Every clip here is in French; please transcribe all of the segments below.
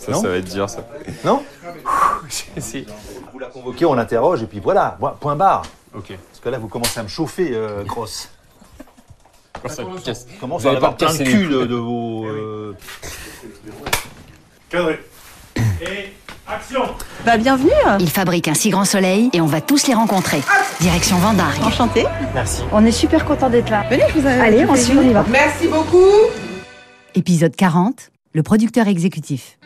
putain, ça va être dur ça. Non si. Vous la convoquez, on l'interroge, et puis voilà, point barre. Ok. Parce que là, vous commencez à me chauffer, euh, Grosse. Comment Vous ça allez va pas plein casser les cul de, de vos. euh, Cadré. Et action Bah bienvenue Ils fabriquent un si grand soleil et on va tous les rencontrer. Direction Vendargue. Enchantée Merci. On est super content d'être là. Venez, je vous ai... Allez, on suit, on y va. Merci beaucoup. Épisode 40, le producteur exécutif.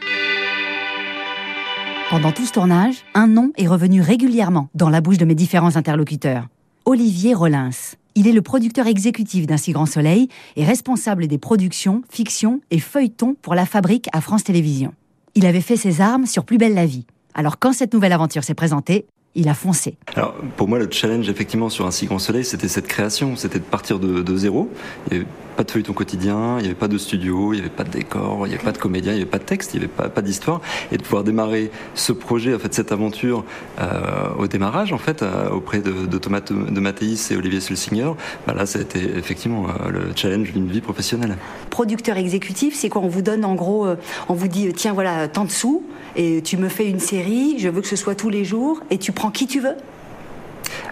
Pendant tout ce tournage, un nom est revenu régulièrement dans la bouche de mes différents interlocuteurs. Olivier Rollins. Il est le producteur exécutif d'Un si grand soleil et responsable des productions, fictions et feuilletons pour la fabrique à France Télévisions. Il avait fait ses armes sur Plus belle la vie. Alors quand cette nouvelle aventure s'est présentée, il a foncé. Alors, pour moi, le challenge, effectivement, sur un si grand soleil, c'était cette création. C'était de partir de, de zéro. Il n'y avait pas de feuilleton quotidien, il n'y avait pas de studio, il n'y avait pas de décor, il n'y avait pas de comédien, il n'y avait pas de texte, il n'y avait pas, pas d'histoire. Et de pouvoir démarrer ce projet, en fait, cette aventure, euh, au démarrage, en fait, euh, auprès de, de Thomas de Mathéis et Olivier Sulsinger, bah là, ça a été effectivement euh, le challenge d'une vie professionnelle. producteur exécutif, c'est quoi? On vous donne en gros, on vous dit tiens voilà tant de sous et tu me fais une série, je veux que ce soit tous les jours et tu prends qui tu veux.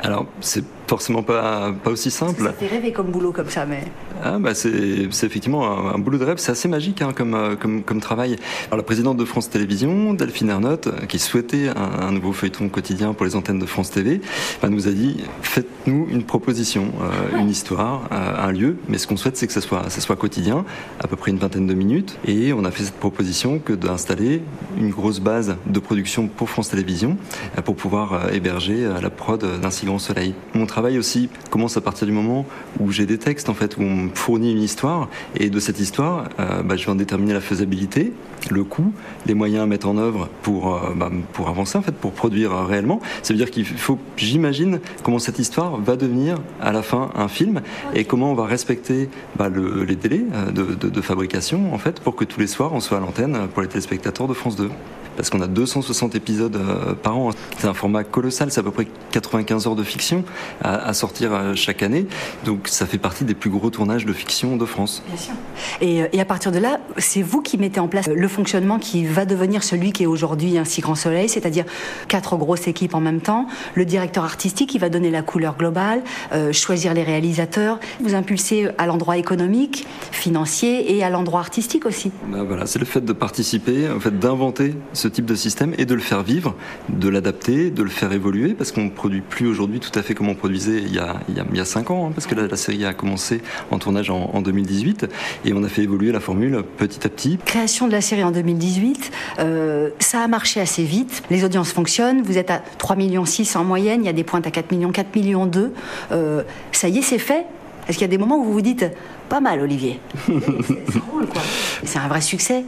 Alors, c'est forcément pas, pas aussi simple. Ça fait rêver comme boulot comme ça, mais Ah bah c'est effectivement un, un boulot de rêve, c'est assez magique hein, comme, euh, comme, comme travail. Alors la présidente de France Télévisions, Delphine Ernotte, euh, qui souhaitait un, un nouveau feuilleton quotidien pour les antennes de France TV, bah, nous a dit faites-nous une proposition, euh, une histoire, euh, un lieu, mais ce qu'on souhaite c'est que ça soit, ça soit quotidien, à peu près une vingtaine de minutes, et on a fait cette proposition que d'installer une grosse base de production pour France Télévisions pour pouvoir héberger la prod d'un si grand soleil. Travail aussi commence à partir du moment où j'ai des textes en fait, où on me fournit une histoire et de cette histoire, euh, bah, je vais en déterminer la faisabilité, le coût, les moyens à mettre en œuvre pour, euh, bah, pour avancer en fait, pour produire euh, réellement. Ça veut dire qu'il faut, j'imagine comment cette histoire va devenir à la fin un film et comment on va respecter bah, le- les délais de, de- de fabrication en fait pour que tous les soirs on soit à l'antenne pour les téléspectateurs de France 2 parce qu'on a 260 épisodes par an. C'est un format colossal, c'est à peu près 95 heures de fiction à, à sortir euh, chaque année. Donc ça fait partie des plus gros tournages de fiction de France. bien sûr. Et, euh, et à partir de là, c'est vous qui mettez en place le fonctionnement qui va devenir celui qui est aujourd'hui un si grand soleil, c'est-à-dire quatre grosses équipes en même temps, le directeur artistique qui va donner la couleur globale, euh, choisir les réalisateurs, vous impulsez à l'endroit économique, financier et à l'endroit artistique aussi. Ben voilà, c'est le fait de participer, en fait d'inventer ce type de système et de le faire vivre, de l'adapter, de le faire évoluer, parce qu'on ne produit plus aujourd'hui tout à fait comme on il y a, il y a, il y a cinq ans, hein, parce que la, la série a commencé en tournage en, en 2018, et on a fait évoluer la formule petit à petit. Création de la série en 2018, euh, ça a marché assez vite, les audiences fonctionnent, vous êtes à 3 millions 6 en moyenne, il y a des pointes à 4 millions, 4 millions 2, euh, ça y est c'est fait. Est-ce qu'il y a des moments où vous vous dites pas mal Olivier. C'est un vrai succès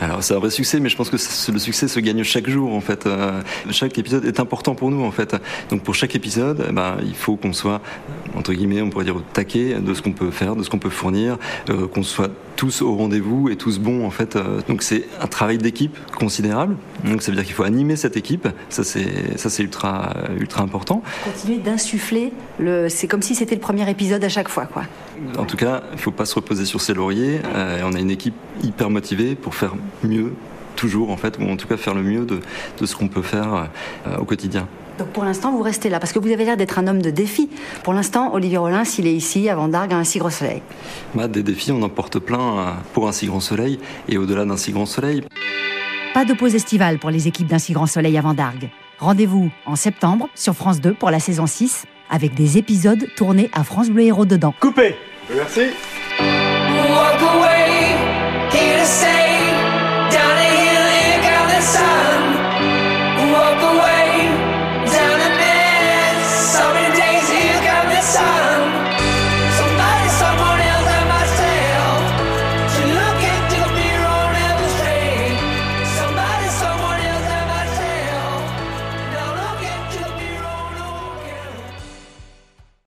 Alors c'est un vrai succès, mais je pense que le succès se gagne chaque jour en fait. Euh, chaque épisode est important pour nous en fait. Donc pour chaque épisode, eh ben, il faut qu'on soit entre guillemets, on pourrait dire au taquet de ce qu'on peut faire, de ce qu'on peut fournir, euh, qu'on soit tous au rendez-vous et tous bons en fait. Euh, Donc c'est un travail d'équipe considérable. Donc ça veut dire qu'il faut animer cette équipe. Ça c'est ça c'est ultra ultra important. Continuer d'insuffler, le... c'est comme si c'était le premier épisode à chaque fois quoi. En tout cas, il ne faut pas se reposer sur ses lauriers. On a une équipe hyper motivée pour faire mieux, toujours en fait, ou en tout cas faire le mieux de, de ce qu'on peut faire euh, au quotidien. Donc pour l'instant vous restez là, parce que vous avez l'air d'être un homme de défi. Pour l'instant Olivier Rollins il est ici à Vendargue à un si gros soleil. Bah, des défis, on en porte plein euh, pour un si grand soleil et au-delà d'un si grand soleil. Pas de pause estivale pour les équipes d'un si grand soleil à Vendargue. Rendez-vous en septembre sur France 2 pour la saison 6 avec des épisodes tournés à France Bleu Héros dedans. Coupé Merci.